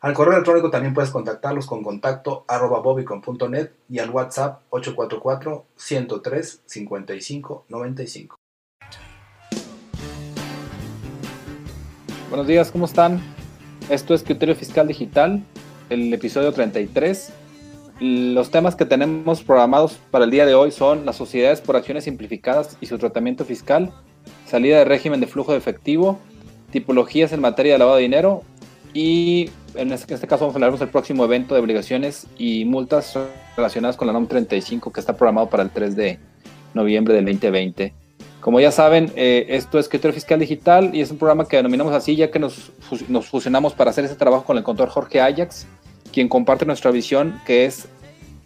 Al correo electrónico también puedes contactarlos con contacto arroba bobicon.net y al WhatsApp 844-103-5595. Buenos días, ¿cómo están? Esto es Criterio Fiscal Digital, el episodio 33. Los temas que tenemos programados para el día de hoy son las sociedades por acciones simplificadas y su tratamiento fiscal, salida de régimen de flujo de efectivo, tipologías en materia de lavado de dinero y en este, este caso vamos a hablar del próximo evento de obligaciones y multas relacionadas con la NOM 35 que está programado para el 3 de noviembre del 2020. Como ya saben, eh, esto es Criterio Fiscal Digital y es un programa que denominamos así ya que nos, fusionamos para hacer ese trabajo con el contador Jorge Ajax, quien comparte nuestra visión que es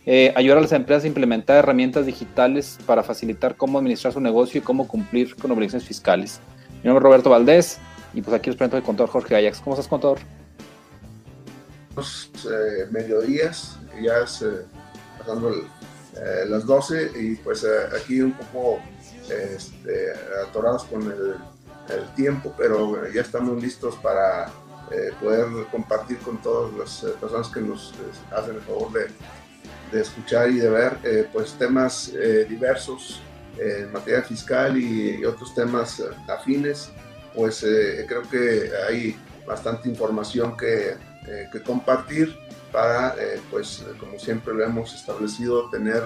eh, ayudar a las empresas a implementar herramientas digitales para facilitar cómo administrar su negocio y cómo cumplir con obligaciones fiscales. Mi nombre es Roberto Valdés y pues aquí os presento el contador Jorge Ajax. ¿Cómo estás, contador? Eh, mediodías, ya es eh, pasando eh, las 12 y pues eh, aquí un poco este, atorados con el, el, tiempo, pero ya estamos listos para poder compartir con todas las personas que nos hacen el favor de, de escuchar y de ver pues temas diversos en materia fiscal y, y otros temas afines, pues creo que hay bastante información que eh, que compartir para, eh, pues, como siempre lo hemos establecido, tener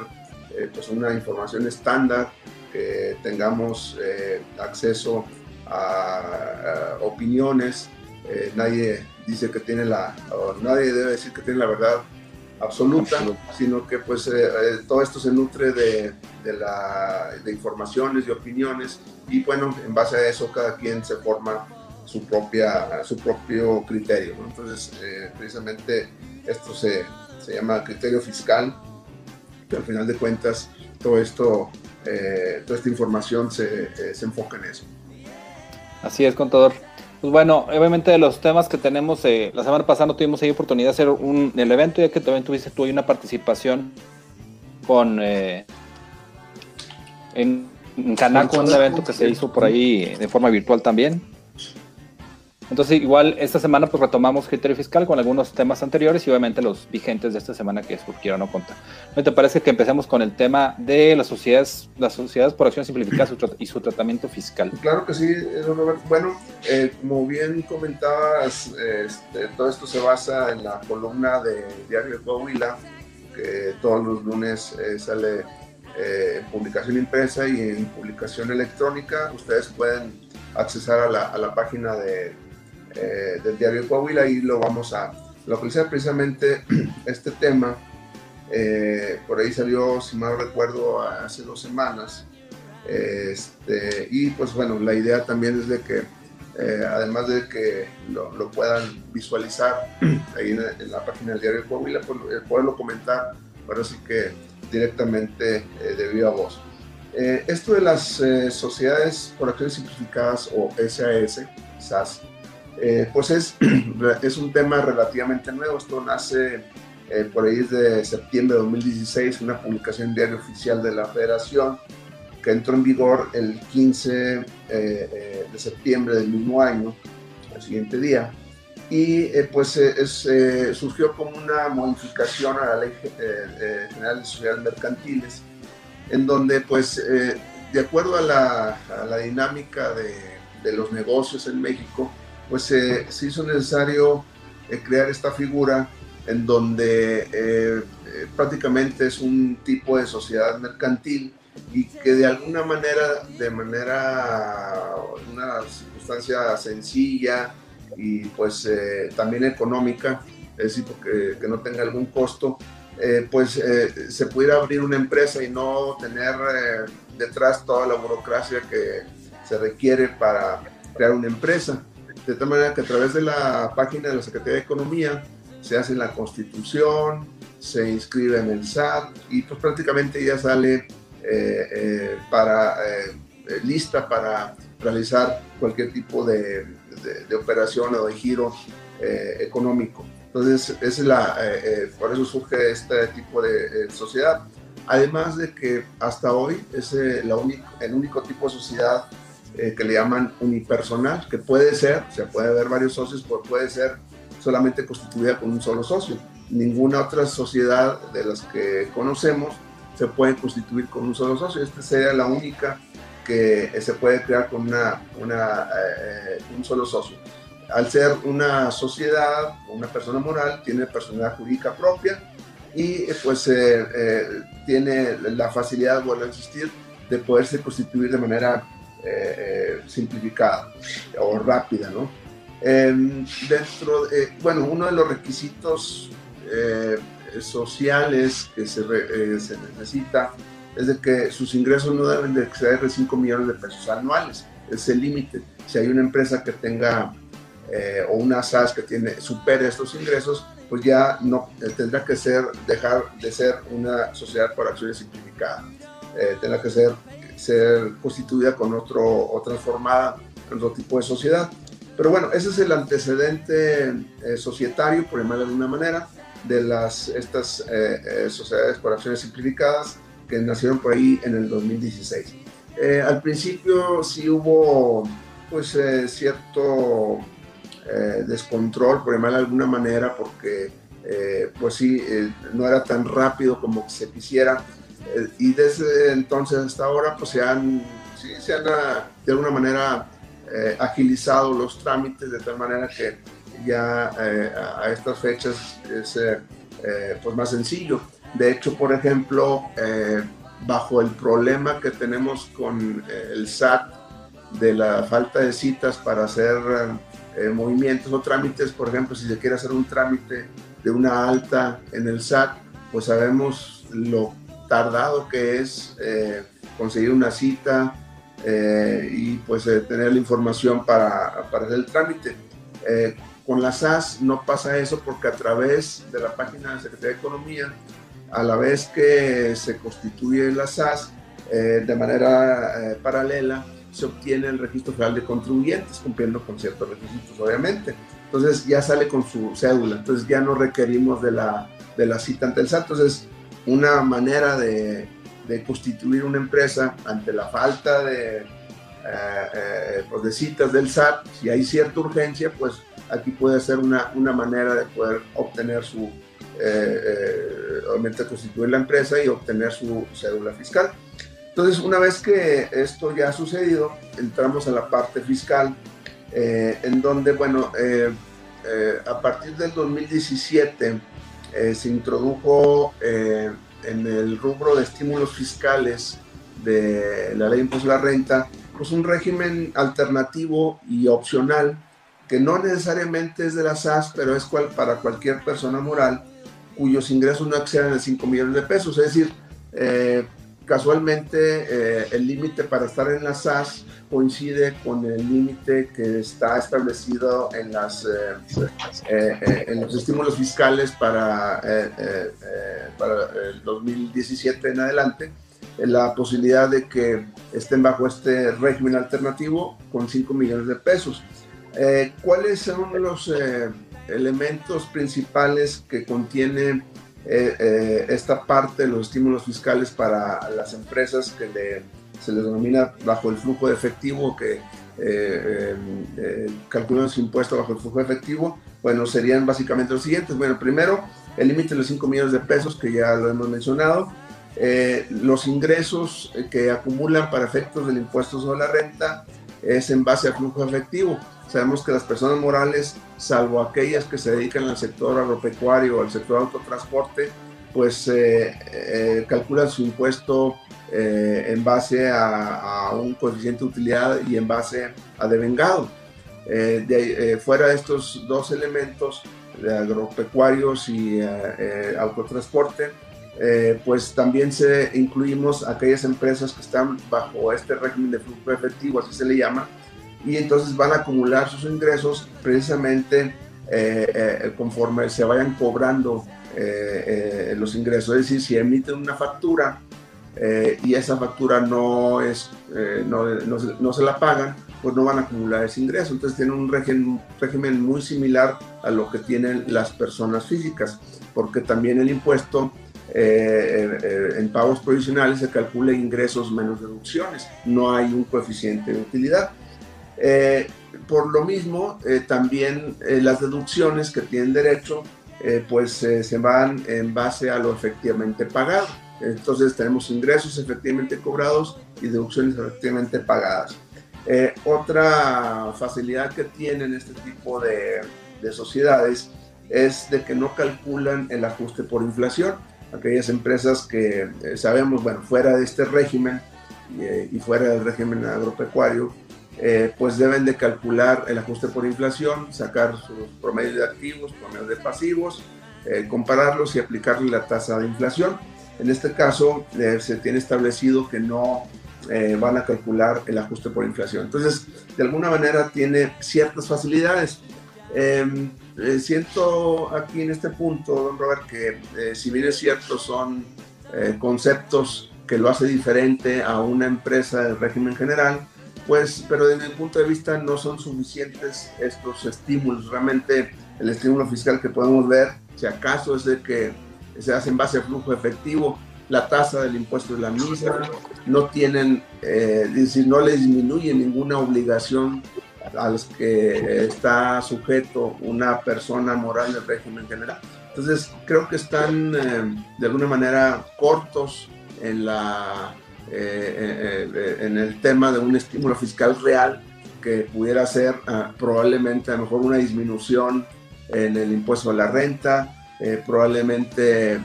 eh, pues una información estándar, que tengamos acceso a, opiniones. nadie dice que tiene la, nadie debe decir que tiene la verdad absoluta, sino que pues todo esto se nutre de, de, la, de informaciones y opiniones y bueno, en base a eso cada quien se forma su, propia, su propio criterio. Entonces, eh, precisamente esto se, se, llama criterio fiscal, que al final de cuentas todo esto, eh, toda esta información se, eh, se, enfoca en eso. Así es, contador. Pues bueno, obviamente de los temas que tenemos, la semana pasada no tuvimos ahí oportunidad de hacer un, el evento, ya que también tuviste tú ahí una participación con en, en Canaco, un evento que se hizo por ahí de forma virtual también. Entonces, igual esta semana pues retomamos criterio fiscal con algunos temas anteriores y obviamente los vigentes de esta semana que surgieron o contar. ¿No te parece que empecemos con el tema de las sociedades, las sociedades por acción simplificada y su tratamiento fiscal? Claro que sí, Roberto. Bueno, eh, como bien comentabas, este, todo esto se basa en la columna de Diario de Coahuila, que todos los lunes eh, sale eh, en publicación impresa y en publicación electrónica. Ustedes pueden accesar a la, a la página de eh, del diario Coahuila y lo vamos a localizar precisamente este tema. Eh, por ahí salió, si mal recuerdo, hace dos semanas. Este, y pues bueno, la idea también es de que, eh, además de que lo, lo puedan visualizar ahí en, la página del diario Coahuila, pues, poderlo comentar, pero sí que directamente de viva voz. esto de las sociedades por acciones simplificadas o SAS, SAS, eh, pues es, es un tema relativamente nuevo. Esto nace eh, por ahí de septiembre de 2016, una publicación diario oficial de la Federación que entró en vigor el 15 eh, de septiembre del mismo año, el siguiente día. Y pues es, surgió como una modificación a la Ley General de Sociedades Mercantiles, en donde pues de acuerdo a la, a la dinámica de, de los negocios en México, pues se hizo necesario eh, crear esta figura en donde eh, eh, prácticamente es un tipo de sociedad mercantil y que de alguna manera, de manera, una circunstancia sencilla y pues también económica, es decir, que no tenga algún costo, pues se pudiera abrir una empresa y no tener detrás toda la burocracia que se requiere para crear una empresa de tal manera que a través de la página de la Secretaría de Economía se hace la constitución, se inscribe en el SAT y pues prácticamente ya sale eh, para, lista para realizar cualquier tipo de, de operación o de giro económico. Entonces, es la, por eso surge este tipo de sociedad. Además de que hasta hoy es la el único tipo de sociedad eh, que le llaman unipersonal, que puede ser, se puede haber varios socios, pero puede ser solamente constituida con un solo socio. Ninguna otra sociedad de las que conocemos se puede constituir con un solo socio. Esta sería la única que se puede crear con una, una eh, un solo socio. Al ser una sociedad, una persona moral, tiene personalidad jurídica propia y pues eh, eh, tiene la facilidad, vuelvo a insistir, de poderse constituir de manera eh, simplificada o rápida, ¿no? Em, dentro, bueno, uno de los requisitos sociales que se, se, necesita es de que sus ingresos no deben de exceder de 5 millones de pesos anuales, es el límite. Si hay una empresa que tenga o una SAS que tiene, supere estos ingresos, pues ya no eh, tendrá que ser, dejar de ser una sociedad por acciones simplificada. Eh, tendrá que ser, ser constituida con otro, o transformada otro tipo de sociedad. Pero bueno, ese es el antecedente eh, societario, por llamarlo de alguna manera, de las, estas sociedades por acciones simplificadas que nacieron por ahí en el 2016. al principio sí hubo pues cierto eh, descontrol, por llamarlo de alguna manera, porque eh, pues sí, eh, no era tan rápido como se quisiera. Y desde entonces hasta ahora, pues se han, sí, se han ah, de alguna manera agilizado los trámites de tal manera que ya a estas fechas es pues más sencillo. De hecho, por ejemplo, bajo el problema que tenemos con el SAT de la falta de citas para hacer eh, movimientos o trámites, por ejemplo, si se quiere hacer un trámite de una alta en el SAT, pues sabemos lo tardado que es eh, conseguir una cita eh, y pues tener la información para, para hacer el trámite. con la SAS no pasa eso porque a través de la página de Secretaría de Economía, a la vez que se constituye la SAS de manera paralela, se obtiene el registro federal de contribuyentes, cumpliendo con ciertos requisitos, obviamente. Entonces ya sale con su cédula, entonces ya no requerimos de la, de la cita ante el SAT. Entonces, una manera de, constituir una empresa ante la falta de, eh, eh, pues citas del SAT, si hay cierta urgencia, pues aquí puede ser una, una manera de poder obtener su, eh, obviamente constituir la empresa y obtener su cédula fiscal. Entonces, una vez que esto ya ha sucedido, entramos a la parte fiscal, eh, en donde, bueno, eh, eh, a partir del 2017 se introdujo en el rubro de estímulos fiscales de la ley de impuesto a la renta, pues un régimen alternativo y opcional que no necesariamente es de la SAS, pero es cual, para cualquier persona moral cuyos ingresos no excedan de 5 millones de pesos. Es decir, casualmente eh, el límite para estar en la SAS coincide con el límite que está establecido en, eh, eh, los estímulos fiscales para, para el 2017 en adelante, la posibilidad de que estén bajo este régimen alternativo con 5 millones de pesos. ¿Cuáles son los elementos principales que contiene eh, eh, esta parte de los estímulos fiscales para las empresas que se les denomina bajo el flujo de efectivo, que eh, calculan su impuesto bajo el flujo de efectivo, bueno, serían básicamente los siguientes. Bueno, primero, el límite de los 5 millones de pesos, que ya lo hemos mencionado. los ingresos que acumulan para efectos del impuesto sobre la renta es en base al flujo efectivo. Sabemos que las personas morales, salvo aquellas que se dedican al sector agropecuario o al sector autotransporte, pues eh, eh, calculan su impuesto eh, en base a, un coeficiente de utilidad y en base a devengado. De, fuera de estos dos elementos, de agropecuarios y autotransporte, pues también incluimos aquellas empresas que están bajo este régimen de flujo efectivo, así se le llama, y entonces van a acumular sus ingresos precisamente conforme se vayan cobrando los ingresos. Es decir, si emiten una factura y esa factura no, es, no, no, se la pagan, pues no van a acumular ese ingreso. Entonces tienen un régimen, régimen muy similar a lo que tienen las personas físicas, porque también el impuesto eh, eh, en pagos provisionales se calcula ingresos menos deducciones, no hay un coeficiente de utilidad. Eh, por lo mismo, también las deducciones que tienen derecho, pues se van en base a lo efectivamente pagado. Entonces tenemos ingresos efectivamente cobrados y deducciones efectivamente pagadas. otra facilidad que tienen este tipo de, de sociedades es de que no calculan el ajuste por inflación aquellas empresas que eh, sabemos, bueno, fuera de este régimen eh, y, fuera del régimen agropecuario, eh, pues deben de calcular el ajuste por inflación, sacar sus promedios de activos, promedios de pasivos, compararlos y aplicarle la tasa de inflación. En este caso, se tiene establecido que no van a calcular el ajuste por inflación. Entonces, de alguna manera tiene ciertas facilidades. Em, eh, siento aquí en este punto, don Robert, que eh, si bien es cierto, son eh, conceptos que lo hace diferente a una empresa del régimen general, pues, pero desde mi punto de vista no son suficientes estos estímulos. Realmente el estímulo fiscal que podemos ver, si acaso es de que se hace en base a flujo efectivo, la tasa del impuesto es la misma, no tienen, decir, no le disminuye ninguna obligación a los que está sujeto una persona moral del régimen general. Entonces, creo que están eh, de alguna manera cortos en, la, eh, eh, en el tema de un estímulo fiscal real que pudiera ser ah, probablemente a lo mejor una disminución en el impuesto a la renta, probablemente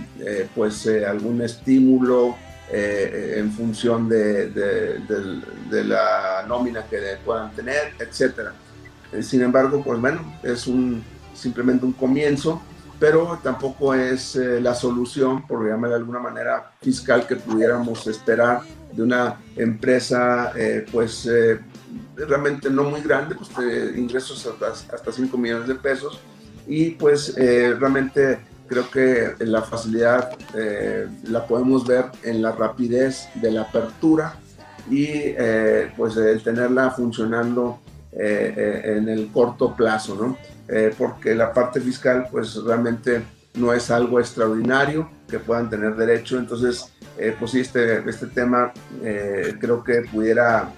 pues algún estímulo eh, en función de, de, la nómina que puedan tener, etc. Eh, sin embargo, pues bueno, es un, simplemente un comienzo, pero tampoco es eh, la solución, por llamarlo de alguna manera, fiscal que pudiéramos esperar de una empresa, pues realmente no muy grande, pues ingresos hasta, hasta 5 millones de pesos, y pues realmente creo que la facilidad eh, la podemos ver en la rapidez de la apertura y eh, pues el tenerla funcionando eh, en el corto plazo, ¿no? porque la parte fiscal pues realmente no es algo extraordinario que puedan tener derecho, entonces pues sí, este, este tema creo que pudiera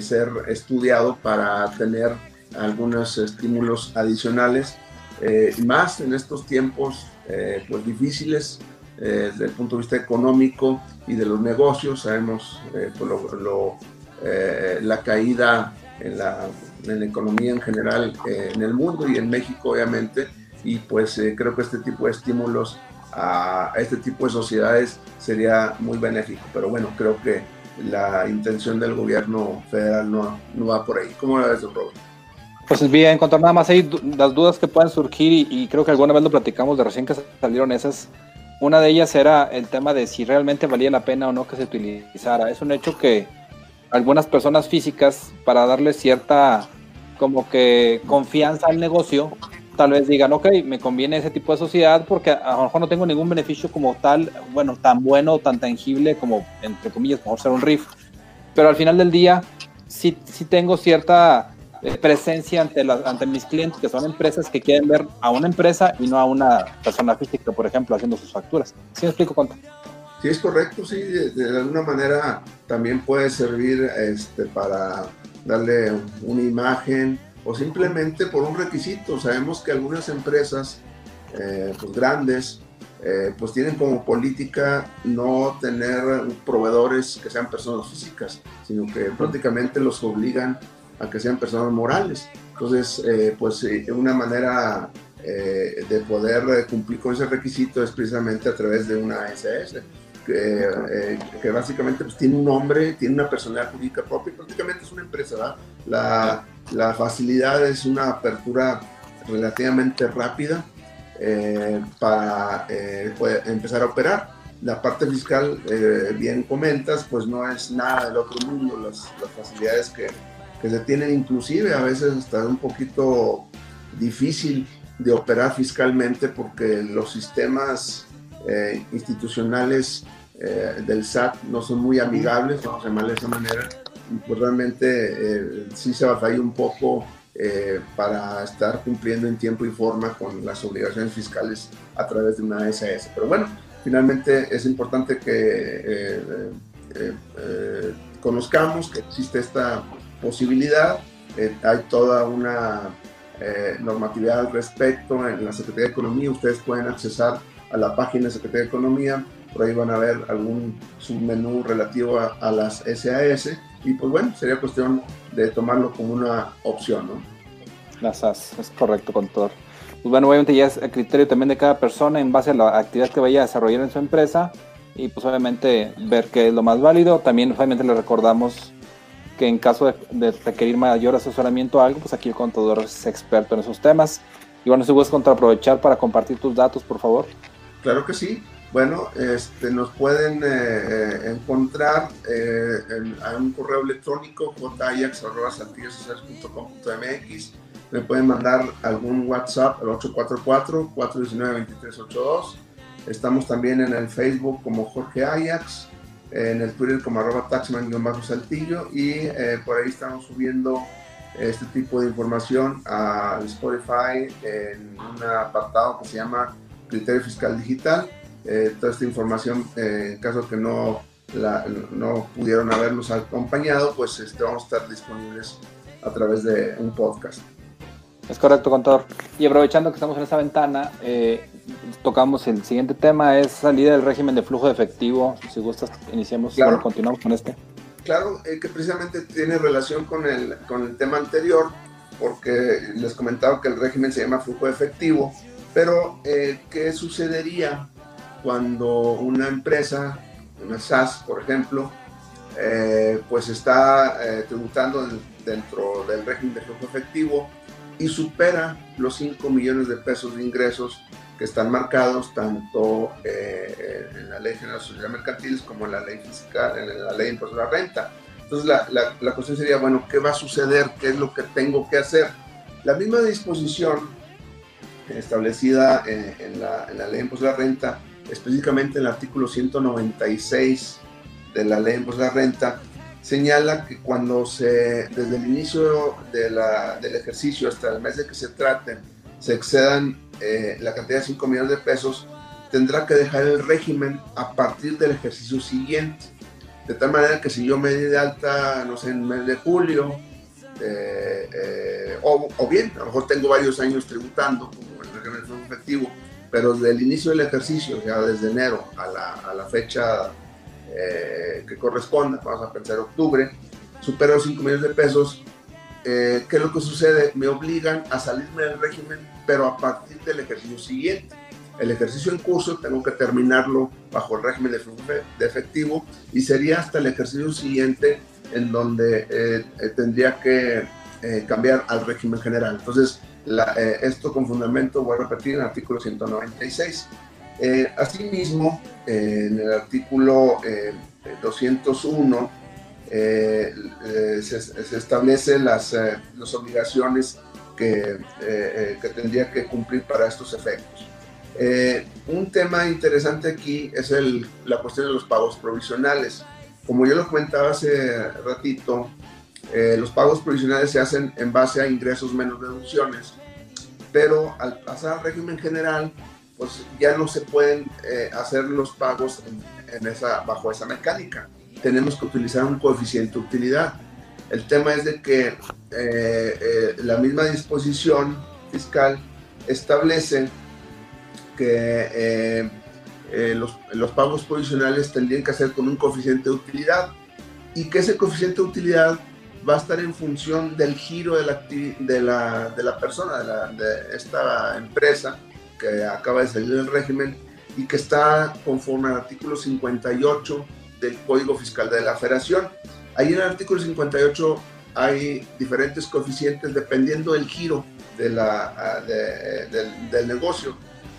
ser estudiado para tener algunos estímulos adicionales, más en estos tiempos eh, pues difíciles eh, desde el punto de vista económico y de los negocios. Sabemos eh, pues, lo, la caída en la, en la, economía en general en el mundo y en México obviamente y pues creo que este tipo de estímulos a, este tipo de sociedades sería muy benéfico. Pero bueno, creo que la intención del gobierno federal no, no va por ahí. ¿Cómo lo ves, Robert? Pues bien, a nada más ahí las dudas que pueden surgir y, creo que alguna vez lo platicamos de recién que salieron esas, una de ellas era el tema de si realmente valía la pena o no que se utilizara. Es un hecho que algunas personas físicas para darle cierta como que confianza al negocio, tal vez digan, ok, me conviene ese tipo de sociedad porque a lo mejor no tengo ningún beneficio como tal, bueno, tan bueno, tan tangible como, entre comillas, mejor ser un RIF. Pero al final del día, sí, sí tengo cierta presencia ante, ante mis clientes, que son empresas que quieren ver a una empresa y no a una persona física, por ejemplo, haciendo sus facturas. ¿Sí me explico, cuánto Sí, es correcto, sí, de, alguna manera también puede servir este, para darle una imagen o simplemente por un requisito. Sabemos que algunas empresas eh, pues grandes eh, pues tienen como política no tener proveedores que sean personas físicas, sino que prácticamente los obligan a que sean personas morales. Entonces, eh, pues eh, una manera eh, de poder cumplir con ese requisito es precisamente a través de una SS, que, que básicamente pues, tiene un nombre, tiene una personalidad jurídica propia, prácticamente es una empresa. La, la, facilidad es una apertura relativamente rápida para empezar a operar. La parte fiscal, bien comentas, pues no es nada del otro mundo, las, facilidades que, que se tienen inclusive a veces hasta un poquito difícil de operar fiscalmente porque los sistemas eh, institucionales eh, del SAT no son muy amigables, vamos a llamarle de esa manera, pues realmente eh, sí se batalla un poco para estar cumpliendo en tiempo y forma con las obligaciones fiscales a través de una SAS. Pero bueno, finalmente es importante que conozcamos que existe esta posibilidad, hay toda una eh, normatividad al respecto en la Secretaría de Economía. Ustedes pueden accesar a la página de Secretaría de Economía, por ahí van a ver algún submenú relativo a, las SAS y pues bueno, sería cuestión de tomarlo como una opción, ¿no? SAS, es correcto, contador. Pues bueno, obviamente ya es el criterio también de cada persona en base a la actividad que vaya a desarrollar en su empresa y pues obviamente ver qué es lo más válido. También obviamente le recordamos que en caso de, requerir mayor asesoramiento o algo, pues aquí el contador es experto en esos temas. Y bueno, si puedes contraaprovechar para compartir tus datos, por favor. Claro que sí. Bueno, este, nos pueden eh, eh, encontrar eh, en, un correo electrónico jayax.com.mx. Me pueden mandar algún WhatsApp al 844-419-2382. Estamos también en el Facebook como Jorge Ajax en el Twitter como arroba taxman-saltillo y eh, por ahí estamos subiendo este tipo de información a Spotify en un apartado que se llama Criterio Fiscal Digital. Eh, toda esta información, eh, en caso que no, la, no pudieron habernos acompañado, pues este, vamos a estar disponibles a través de un podcast. Es correcto, contador. Y aprovechando que estamos en esta ventana, eh, tocamos el siguiente tema, es salida del régimen de flujo de efectivo. Si gustas, iniciamos, claro. continuamos con este. Claro, eh, que precisamente tiene relación con el, con el tema anterior, porque les comentaba que el régimen se llama flujo de efectivo, pero eh, ¿qué sucedería cuando una empresa, una SAS, por ejemplo, pues está tributando dentro del régimen de flujo efectivo y supera los 5 millones de pesos de ingresos que están marcados tanto eh, en la Ley General de Sociedades Mercantiles como en la Ley Fiscal, en la Ley de Impuesto a la Renta. Entonces la, la, cuestión sería, bueno, ¿qué va a suceder? ¿Qué es lo que tengo que hacer? La misma disposición establecida eh, en, la, en, la, Ley de Impuesto a la Renta, específicamente en el artículo 196 de la Ley de Impuesto a la Renta, señala que cuando se, desde el inicio de del ejercicio hasta el mes de que se trate, se excedan eh, la cantidad de 5 millones de pesos, tendrá que dejar el régimen a partir del ejercicio siguiente. De tal manera que si yo me di de alta, no sé, en el mes de julio, eh, eh, o, o, bien, a lo mejor tengo varios años tributando, como el régimen efectivo, pero desde el inicio del ejercicio, ya desde enero a la, a la fecha eh, que corresponda, vamos a pensar octubre, supera los 5 millones de pesos, eh, ¿qué es lo que sucede? Me obligan a salirme del régimen, pero a partir del ejercicio siguiente. El ejercicio en curso tengo que terminarlo bajo el régimen de, de efectivo y sería hasta el ejercicio siguiente en donde eh, tendría que cambiar al régimen general. Entonces, esto con fundamento, voy a repetir, en el artículo 196. Eh, asimismo, eh, en el artículo 201 eh, se, se establecen las, las, obligaciones que, que, tendría que cumplir para estos efectos. un tema interesante aquí es el, la cuestión de los pagos provisionales. Como yo lo comentaba hace ratito, los pagos provisionales se hacen en base a ingresos menos deducciones, pero al pasar al régimen general, pues ya no se pueden eh, hacer los pagos en, esa, bajo esa mecánica. Tenemos que utilizar un coeficiente de utilidad. El tema es de que eh, eh, la misma disposición fiscal establece que los, los, pagos provisionales tendrían que hacer con un coeficiente de utilidad y que ese coeficiente de utilidad va a estar en función del giro de la, de la, de la persona, de, la, de esta empresa, que acaba de salir del régimen y que está conforme al artículo 58 del Código Fiscal de la Federación. Ahí en el artículo 58 hay diferentes coeficientes dependiendo del giro de la, ah, del, negocio.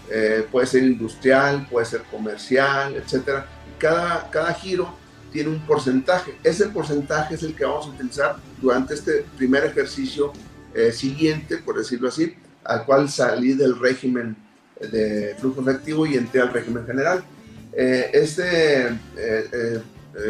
Eh, puede ser industrial, puede ser comercial, etc. Cada, cada giro tiene un porcentaje. Ese porcentaje es el que vamos a utilizar durante este primer ejercicio eh, siguiente, por decirlo así, al cual salí del régimen de flujo efectivo y entré al régimen general. Eh, este, eh, eh,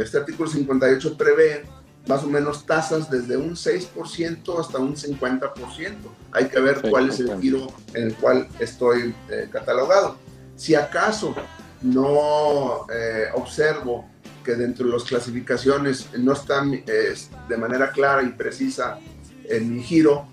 este artículo 58 prevé más o menos tasas desde un 6% hasta un 50%. Hay que ver cuál es el giro en el cual estoy catalogado. Si acaso no observo que dentro de las clasificaciones no están de manera clara y precisa en mi giro,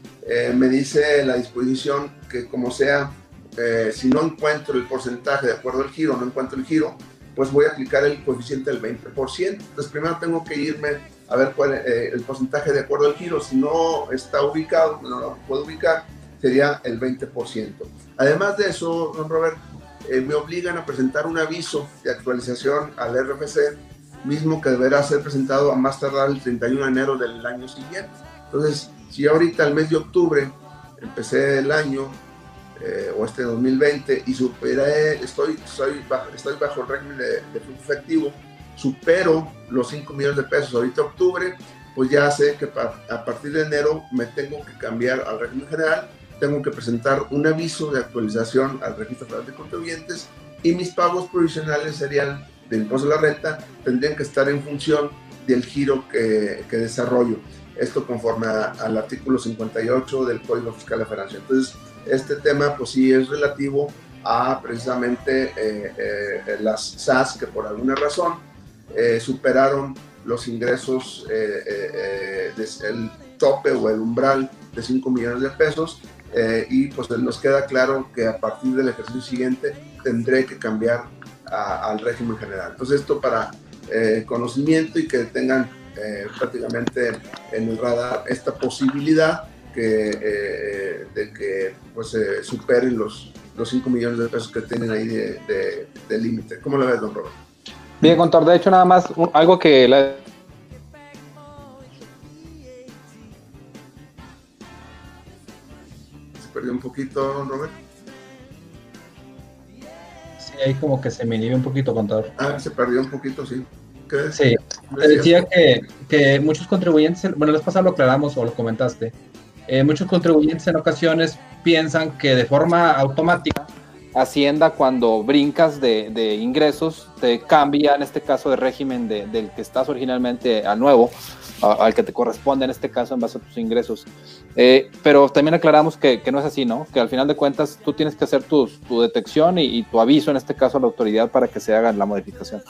me dice la disposición que como sea eh, si no encuentro el porcentaje de acuerdo al giro, no encuentro el giro, pues voy a aplicar el coeficiente del 20%. Entonces primero tengo que irme a ver cuál es eh, el porcentaje de acuerdo al giro. Si no está ubicado, no lo puedo ubicar, sería el 20%. Además de eso, don Robert, eh, me obligan a presentar un aviso de actualización al RFC, mismo que deberá ser presentado a más tardar el 31 de enero del año siguiente. Entonces, si ahorita el mes de octubre empecé el año eh, o este 2020 y superé, estoy, soy bajo, estoy bajo el régimen de, flujo efectivo, supero los 5 millones de pesos ahorita octubre, pues ya sé que a partir de enero me tengo que cambiar al régimen general, tengo que presentar un aviso de actualización al registro federal de contribuyentes y mis pagos provisionales serían de impuesto a la renta, tendrían que estar en función del giro que, que desarrollo. Esto conforme al artículo 58 del Código Fiscal de Francia. Entonces, este tema pues sí es relativo a precisamente eh, eh, las SAS que por alguna razón eh, superaron los ingresos, el tope o el umbral de 5 millones de pesos y pues nos queda claro que a partir del ejercicio siguiente tendré que cambiar al régimen general. Entonces esto para conocimiento y que tengan prácticamente en el radar esta posibilidad que, eh, de que pues, superen los, los 5 millones de pesos que tienen ahí de, de, límite. ¿Cómo lo ves, don Robert? Bien, contador, de hecho, nada más algo que la... Se perdió un poquito, don Robert. Sí, ahí como que se me inhibe un poquito, contador. Ah, se perdió un poquito, sí. Sí, te decía que, que, muchos contribuyentes, bueno, les pasado lo aclaramos o lo comentaste, eh, muchos contribuyentes en ocasiones piensan que de forma automática Hacienda cuando brincas de, ingresos te cambia en este caso de régimen del que estás originalmente al nuevo, al que te corresponde en este caso en base a tus ingresos. Eh, pero también aclaramos que, no es así, ¿no? Que al final de cuentas tú tienes que hacer tu, tu detección y, tu aviso en este caso a la autoridad para que se haga la modificación.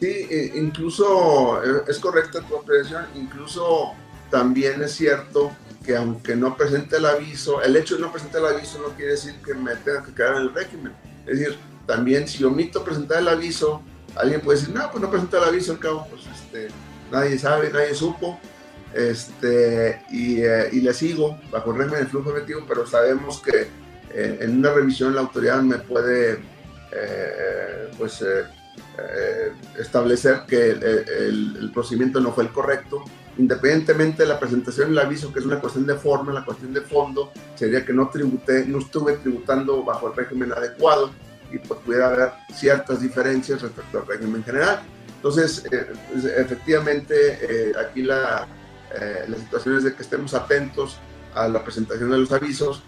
Sí, eh, incluso es correcta tu apreciación, incluso también es cierto que aunque no presente el aviso, el hecho de no presentar el aviso no quiere decir que me tenga que quedar en el régimen. Es decir, también si omito presentar el aviso, alguien puede decir, no, pues no presenté el aviso, al cabo, pues este, nadie sabe, nadie supo, este, y, eh, le sigo bajo el régimen de flujo efectivo, pero sabemos que eh, en una revisión la autoridad me puede, eh, pues, establecer que el procedimiento no fue el correcto independientemente de la presentación el aviso, que es una cuestión de forma, la cuestión de fondo sería que no tributé, no estuve tributando bajo el régimen adecuado y pues pudiera haber ciertas diferencias respecto al régimen general. Entonces, eh, efectivamente, eh, aquí la, eh, la situación es de que estemos atentos a la presentación de los avisos,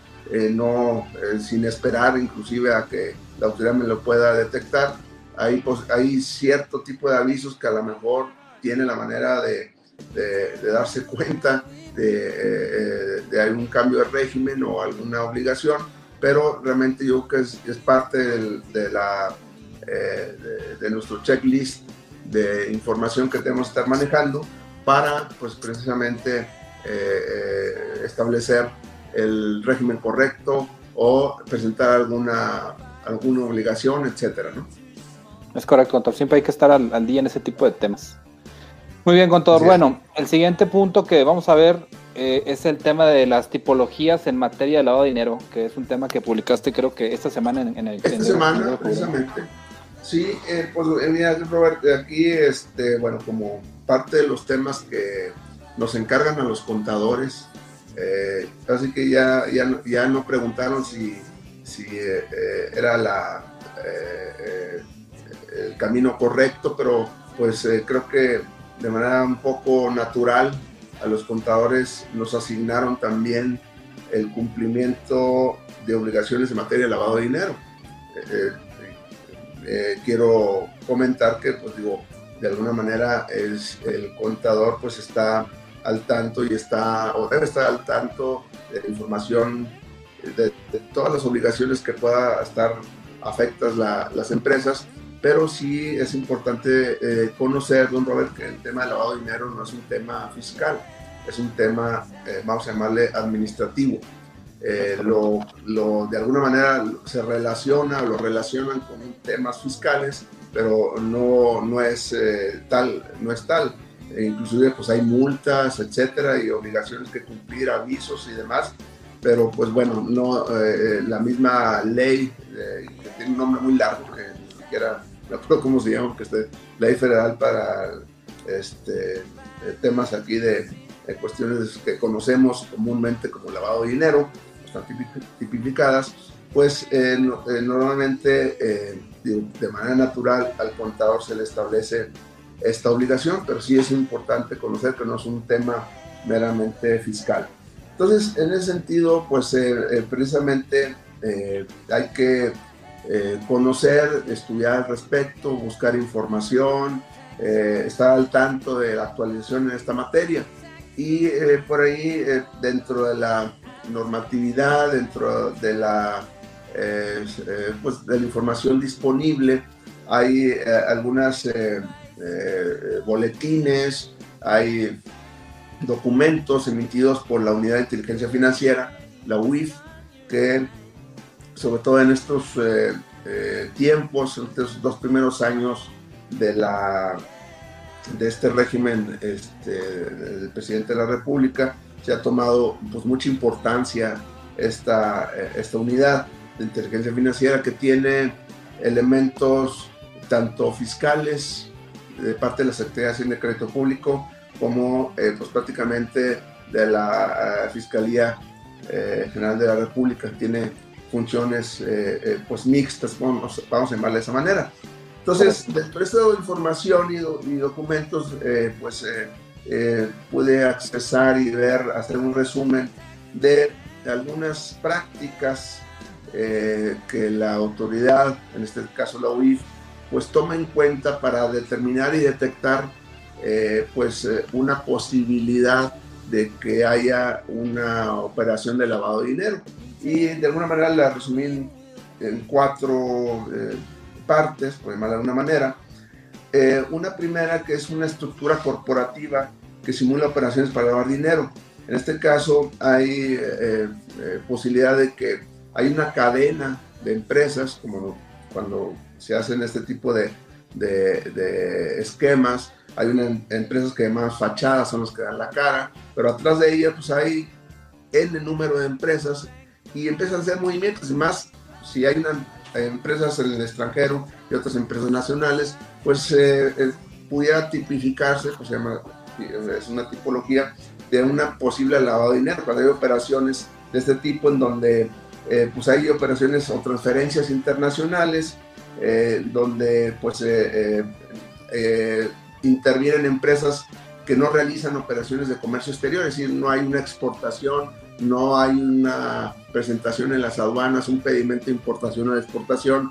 no sin esperar inclusive a que la autoridad me lo pueda detectar. Hay, pues, hay cierto tipo de avisos que a lo mejor tiene la manera de, de, darse cuenta de, eh, de, algún cambio de régimen o alguna obligación, pero realmente yo creo que es, parte de, la, eh, de, nuestro checklist de información que tenemos que estar manejando para pues precisamente eh, establecer el régimen correcto o presentar alguna, alguna obligación, etcétera, ¿no? Es correcto, Siempre hay que estar al día en ese tipo de temas. Muy bien, contador. Bueno, el siguiente punto que vamos a ver eh, es el tema de las tipologías en materia de lavado de dinero, que es un tema que publicaste creo que esta semana en, el... Esta semana, precisamente. Sí, eh, pues eh, mira, Robert, aquí, este, bueno, como parte de los temas que nos encargan a los contadores, así que ya, ya, ya no preguntaron si, si era la, el camino correcto, pero pues creo que de manera un poco natural a los contadores nos asignaron también el cumplimiento de obligaciones en materia de lavado de dinero. quiero comentar que, pues digo, de alguna manera es, el contador pues está al tanto y está, o debe estar al tanto de la información de, todas las obligaciones que pueda estar afectas las empresas, pero sí es importante eh, conocer, don Robert, que el tema de lavado de dinero no es un tema fiscal, es un tema, eh, vamos a llamarle administrativo. Eh, lo, lo, de alguna manera se relaciona o lo relacionan con temas fiscales, pero no, no es tal, no es tal. E inclusive pues hay multas, etcétera, y obligaciones que cumplir, avisos y demás, pero pues bueno, no, eh, la misma ley, eh, que tiene un nombre muy largo, que siquiera no acuerdo cómo se llama, que es ley federal para este, eh, temas aquí de, cuestiones que conocemos comúnmente como lavado de dinero, están tipificadas, pues normalmente de manera natural al contador se le establece esta obligación, pero sí es importante conocer que no es un tema meramente fiscal. Entonces, en ese sentido, pues eh, eh, precisamente eh, hay que conocer, estudiar al respecto, buscar información, estar al tanto de la actualización en esta materia. Y por ahí, dentro de la normatividad, dentro de la, pues, de la información disponible, hay algunas eh, boletines, hay documentos emitidos por la Unidad de Inteligencia Financiera, la UIF, que sobre todo en estos eh, eh, tiempos, en estos dos primeros años de, la, de este régimen este, del presidente de la República, se ha tomado pues, mucha importancia esta, esta unidad de inteligencia financiera que tiene elementos tanto fiscales de parte de la Secretaría de Hacienda Crédito Público como eh, pues prácticamente de la eh, Fiscalía eh, General de la República, tiene funciones pues mixtas, vamos, vamos, a llamarle de esa manera. Entonces, dentro de información y, y documentos, pues pude accesar y ver, hacer un resumen de algunas prácticas que la autoridad, en este caso la UIF, pues toma en cuenta para determinar y detectar eh, pues eh, una posibilidad de que haya una operación de lavado de dinero. Y de alguna manera la resumí en, cuatro eh, partes, por llamarla de alguna manera. una primera que es una estructura corporativa que simula operaciones para lavar dinero. En este caso hay posibilidad de que hay una cadena de empresas, como cuando se hacen este tipo de, de, esquemas. Hay unas empresas que además fachadas son las que dan la cara, pero atrás de ellas pues hay N número de empresas y empiezan a hacer movimientos. Y más, si hay una, empresas en el extranjero y otras empresas nacionales, pues eh, eh, pudiera tipificarse, pues se llama, es una tipología de una posible lavado de dinero, cuando hay operaciones de este tipo en donde eh, pues hay operaciones o transferencias internacionales eh, donde pues eh, eh, intervienen empresas que no realizan operaciones de comercio exterior, es decir, no hay una exportación, no hay una presentación en las aduanas, un pedimento de importación o de exportación,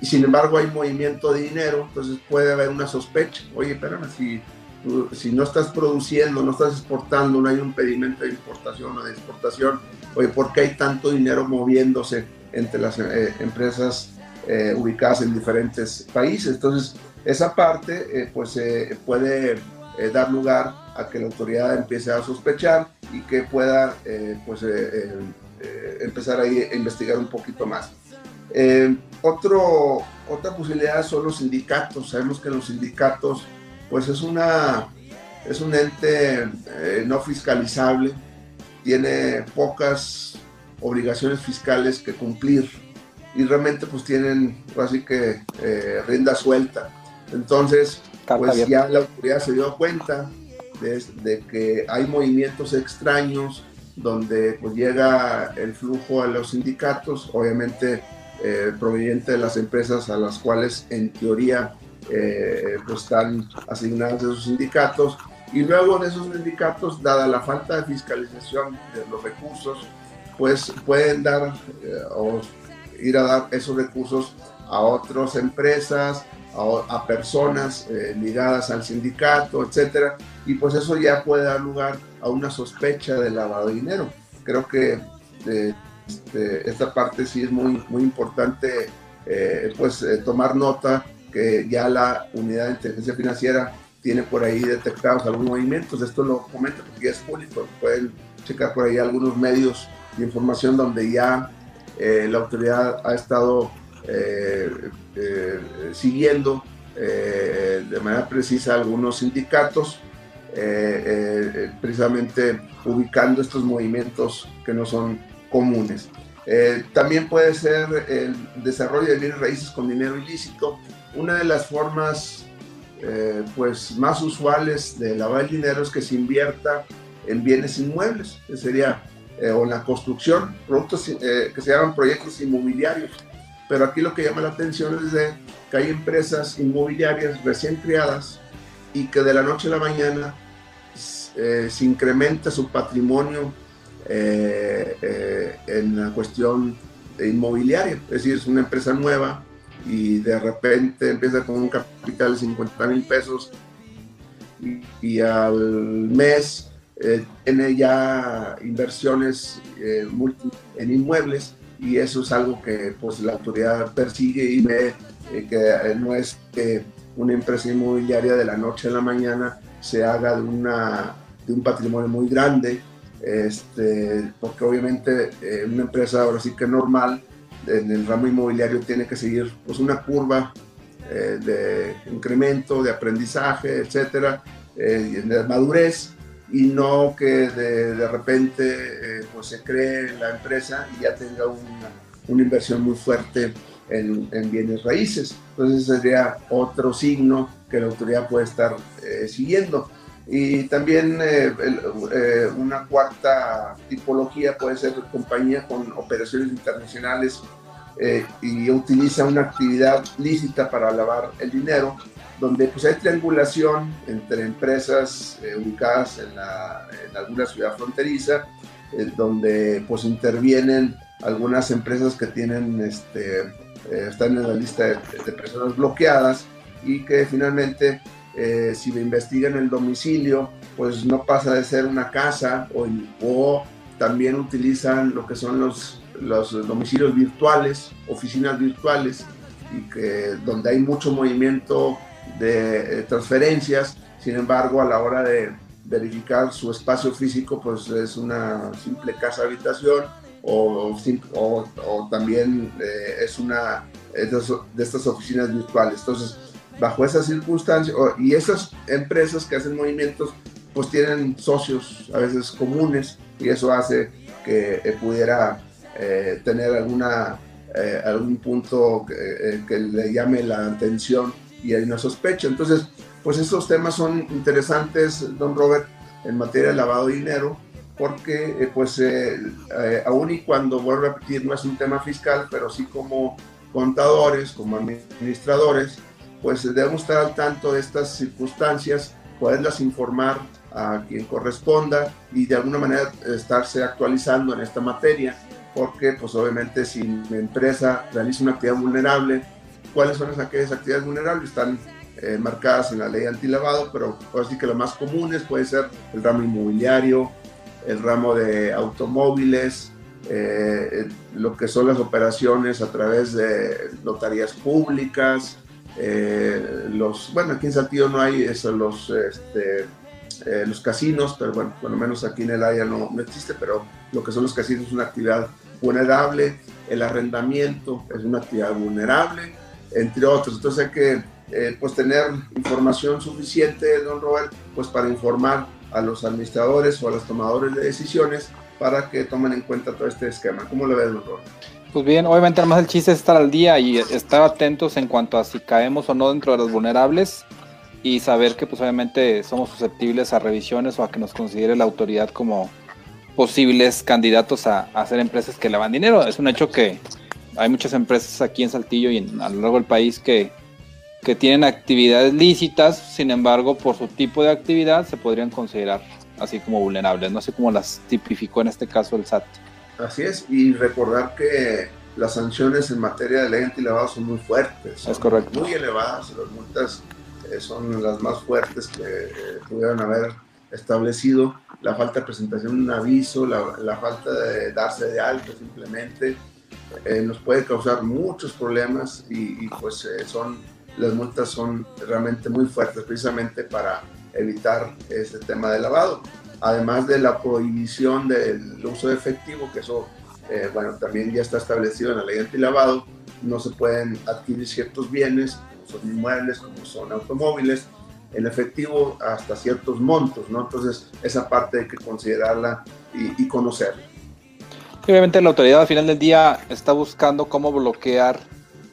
y sin embargo hay movimiento de dinero, entonces puede haber una sospecha, oye, espérame, si, si no estás produciendo, no estás exportando, no hay un pedimento de importación o de exportación, oye, ¿por qué hay tanto dinero moviéndose entre las empresas eh, ubicadas en diferentes países. Entonces, esa parte eh, pues eh, puede dar lugar a que la autoridad empiece a sospechar y que pueda pues empezar a investigar un poquito más. otro, otra posibilidad son los sindicatos. Sabemos que los sindicatos pues es, una, es un ente no fiscalizable, tiene pocas obligaciones fiscales que cumplir y realmente pues tienen así que eh, rienda suelta. Entonces, pues ya la autoridad se dio cuenta de, que hay movimientos extraños donde pues llega el flujo a los sindicatos, obviamente eh, proveniente de las empresas a las cuales en teoría eh, pues están asignados esos sindicatos. Y luego de esos sindicatos, dada la falta de fiscalización de los recursos, pues pueden dar o ir a dar esos recursos a otras empresas, a, personas ligadas al sindicato, etcétera, y pues eso ya puede dar lugar a una sospecha de lavado de dinero. Creo que este, esta parte sí es muy, muy importante pues tomar nota que ya la unidad de inteligencia financiera tiene por ahí detectados algunos movimientos. Esto lo comento porque ya es público, pueden checar por ahí algunos medios de información donde ya eh, la autoridad ha estado eh, eh, siguiendo de manera precisa algunos sindicatos, precisamente ubicando estos movimientos que no son comunes. también puede ser el desarrollo de bienes raíces con dinero ilícito. Una de las formas eh, pues más usuales de lavar dinero es que se invierta en bienes inmuebles, que sería eh, o en la construcción, productos eh, que se llaman proyectos inmobiliarios. Pero aquí lo que llama la atención es que hay empresas inmobiliarias recién creadas y que de la noche a la mañana se incrementa su patrimonio en la cuestión inmobiliaria. Es decir, es una empresa nueva y de repente empieza con un capital de 50 mil pesos y, al mes eh, tiene ya inversiones eh, en inmuebles y eso es algo que pues la autoridad persigue y ve eh, que no es que una empresa inmobiliaria de la noche a la mañana se haga de, una, de un patrimonio muy grande, este, porque obviamente una empresa ahora sí que normal en el ramo inmobiliario tiene que seguir pues, una curva eh, de incremento, de aprendizaje, etcétera, eh, de madurez y no que de, repente eh, pues se cree la empresa y ya tenga una, una inversión muy fuerte en, en, bienes raíces. Entonces sería otro signo que la autoridad puede estar siguiendo. Y también una cuarta tipología puede ser compañía con operaciones internacionales eh, y utiliza una actividad lícita para lavar el dinero, donde pues hay triangulación entre empresas eh, ubicadas en, la, en, alguna ciudad fronteriza, eh, donde pues intervienen algunas empresas que tienen, este, están en la lista de, personas bloqueadas y que finalmente si le investigan el domicilio, pues no pasa de ser una casa o, o también utilizan lo que son los los domicilios virtuales, oficinas virtuales, y que, donde hay mucho movimiento de eh, transferencias, sin embargo, a la hora de verificar su espacio físico, pues es una simple casa habitación o, o, también eh, es una de estas oficinas virtuales. Entonces, bajo esas circunstancias, y esas empresas que hacen movimientos, pues tienen socios a veces comunes y eso hace que eh, pudiera eh, tener alguna, eh, algún punto eh, que, le llame la atención y hay una sospecha. Entonces, pues estos temas son interesantes, don Robert, en materia de lavado de dinero, porque pues aún y cuando, vuelvo a repetir, no es un tema fiscal, pero sí como contadores, como administradores, pues debemos estar al tanto de estas circunstancias, poderlas informar a quien corresponda y de alguna manera estarse actualizando en esta materia porque pues obviamente si mi empresa realiza una actividad vulnerable, ¿cuáles son aquellas actividades vulnerables? Están eh, marcadas en la ley antilavado, pero así que lo más comunes puede ser el ramo inmobiliario, el ramo de automóviles, eh, lo que son las operaciones a través de notarías públicas, eh, los, bueno, aquí en Saltillo no hay eso, los, este, los casinos, pero bueno, por lo menos aquí en el área no, no existe, pero lo que son los casinos es una actividad vulnerable, el arrendamiento es una actividad vulnerable, entre otros. Entonces hay que eh, pues tener información suficiente, don Robert, pues para informar a los administradores o a los tomadores de decisiones para que tomen en cuenta todo este esquema. ¿Cómo lo ves, don Robert? Pues bien, obviamente además el chiste es estar al día y estar atentos en cuanto a si caemos o no dentro de los vulnerables y saber que pues obviamente somos susceptibles a revisiones o a que nos considere la autoridad como posibles candidatos a, hacer empresas que lavan dinero. Es un hecho que hay muchas empresas aquí en Saltillo y a lo largo del país que, que tienen actividades lícitas, sin embargo, por su tipo de actividad se podrían considerar así como vulnerables. No sé cómo las tipificó en este caso el SAT. Así es, y recordar que las sanciones en materia de ley antilavado son muy fuertes. es correcto. Muy elevadas, las multas eh, son las más fuertes que eh, pudieran haber establecido. La falta de presentación de un aviso, la, la falta de darse de alto simplemente, eh, nos puede causar muchos problemas y, y pues son, las multas son realmente muy fuertes precisamente para evitar este tema de lavado. Además de la prohibición del uso de efectivo, que eso, eh, bueno, también ya está establecido en la ley antilavado, no se pueden adquirir ciertos bienes, como son inmuebles, como son automóviles, en efectivo hasta ciertos montos, ¿no? Entonces, esa parte hay que considerarla y, y conocerla. Obviamente la autoridad al final del día está buscando cómo bloquear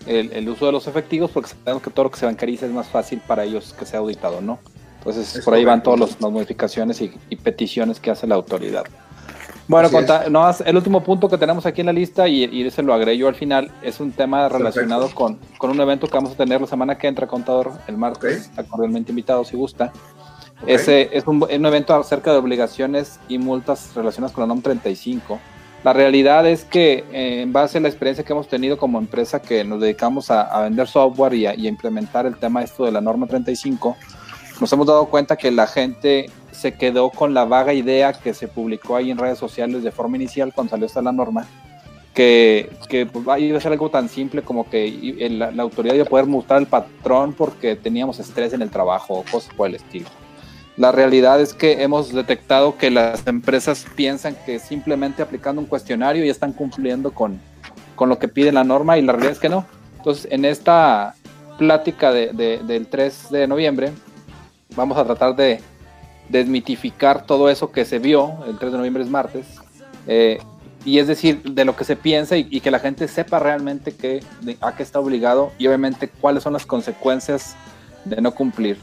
el, el, uso de los efectivos porque sabemos que todo lo que se bancariza es más fácil para ellos que sea auditado, ¿no? Entonces, es por ahí van todas las modificaciones y, y, peticiones que hace la autoridad. Bueno, conta, no, el último punto que tenemos aquí en la lista, y, y ese lo agregué yo al final, es un tema relacionado con, con, un evento que vamos a tener la semana que entra, contador, el martes, okay. cordialmente invitado si gusta. Okay. Ese es un, un, evento acerca de obligaciones y multas relacionadas con la NOM 35. La realidad es que eh, en base a la experiencia que hemos tenido como empresa que nos dedicamos a, a vender software y a, y a implementar el tema esto de la norma 35, nos hemos dado cuenta que la gente se quedó con la vaga idea que se publicó ahí en redes sociales de forma inicial cuando salió esta la norma, que, que pues, iba a ser algo tan simple como que la, la, autoridad iba a poder multar al patrón porque teníamos estrés en el trabajo o cosas por el estilo. La realidad es que hemos detectado que las empresas piensan que simplemente aplicando un cuestionario ya están cumpliendo con, con lo que pide la norma y la realidad es que no. Entonces, en esta plática de, de, del 3 de noviembre, vamos a tratar de desmitificar todo eso que se vio, el 3 de noviembre es martes, eh, y es decir, de lo que se piensa y, y que la gente sepa realmente que, de, a qué está obligado y obviamente cuáles son las consecuencias de no cumplir.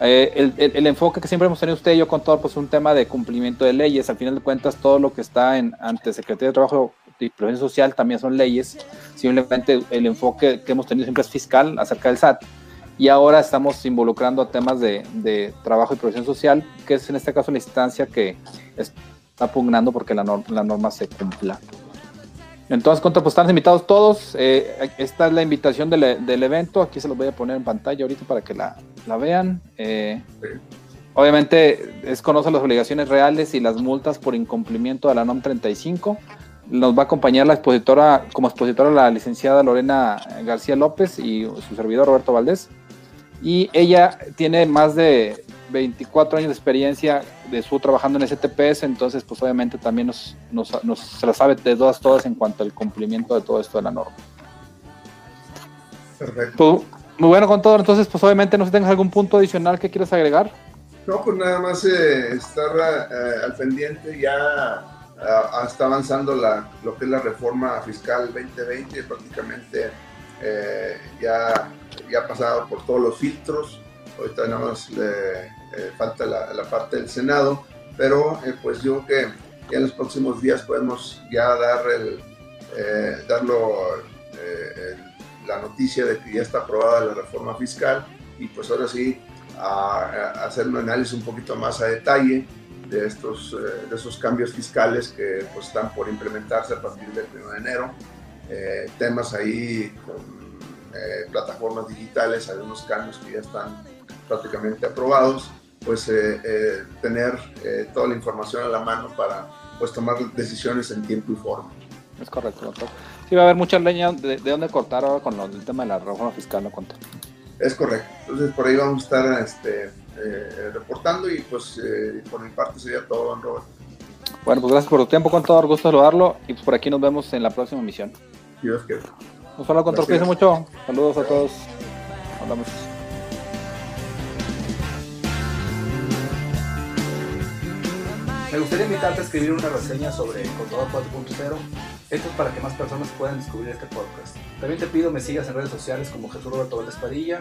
Eh, el, el, el, enfoque que siempre hemos tenido usted y yo con todo, pues un tema de cumplimiento de leyes, al final de cuentas todo lo que está en, ante Secretaría de Trabajo y Previsión Social también son leyes, simplemente el enfoque que hemos tenido siempre es fiscal acerca del SAT y ahora estamos involucrando a temas de, trabajo y protección social, que es en este caso la instancia que está pugnando porque la, norma, la norma se cumpla. Entonces, contra, pues están invitados todos. Eh, esta es la invitación del, evento. Aquí se los voy a poner en pantalla ahorita para que la, la vean. Eh, obviamente, es conoce las obligaciones reales y las multas por incumplimiento de la NOM 35. Nos va a acompañar la expositora, como expositora, la licenciada Lorena García López y su servidor Roberto Valdés y ella tiene más de 24 años de experiencia de su trabajando en STPS, entonces pues obviamente también nos, nos, nos, se la sabe de todas todas en cuanto al cumplimiento de todo esto de la norma. Perfecto. Pues, muy bueno con todo, entonces pues obviamente no sé si tengas algún punto adicional que quieras agregar. No, pues nada más eh, estar eh, al pendiente, ya uh, está avanzando la, lo que es la reforma fiscal 2020, prácticamente eh, ya ya ha pasado por todos los filtros, ahorita nada más le eh, falta la, la, parte del Senado, pero eh, pues yo creo que ya en los próximos días podemos ya dar el, eh, darlo, eh, la noticia de que ya está aprobada la reforma fiscal y pues ahora sí a, a hacer un análisis un poquito más a detalle de estos, eh, de esos cambios fiscales que pues están por implementarse a partir del 1 de enero. temas ahí con eh, plataformas digitales, algunos cambios que ya están prácticamente aprobados, pues eh, eh, tener eh, toda la información a la mano para pues tomar decisiones en tiempo y forma. Es correcto, doctor. Sí, va a haber mucha leña de, de dónde cortar ahora con lo, el tema de la reforma fiscal, ¿no, cuento? Es correcto. Entonces, por ahí vamos a estar este, reportando y pues por mi parte sería todo, don Robert. Bueno, pues gracias por tu tiempo, con todo gusto saludarlo y pues por aquí nos vemos en la próxima emisión. Dios quiera. Nos habla con Torquísimo mucho. Saludos a todos. Hablamos. Me gustaría invitarte a escribir una reseña sobre Contador 4.0. Esto es para que más personas puedan descubrir este podcast. También te pido me sigas en redes sociales como Jesús Roberto Valdés Padilla,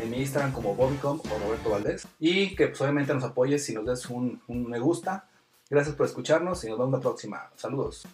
en mi Instagram como Bobicom o Roberto Valdés. Y que pues, obviamente nos apoyes si nos des un, un me gusta. Gracias por escucharnos y nos vemos la próxima. Saludos.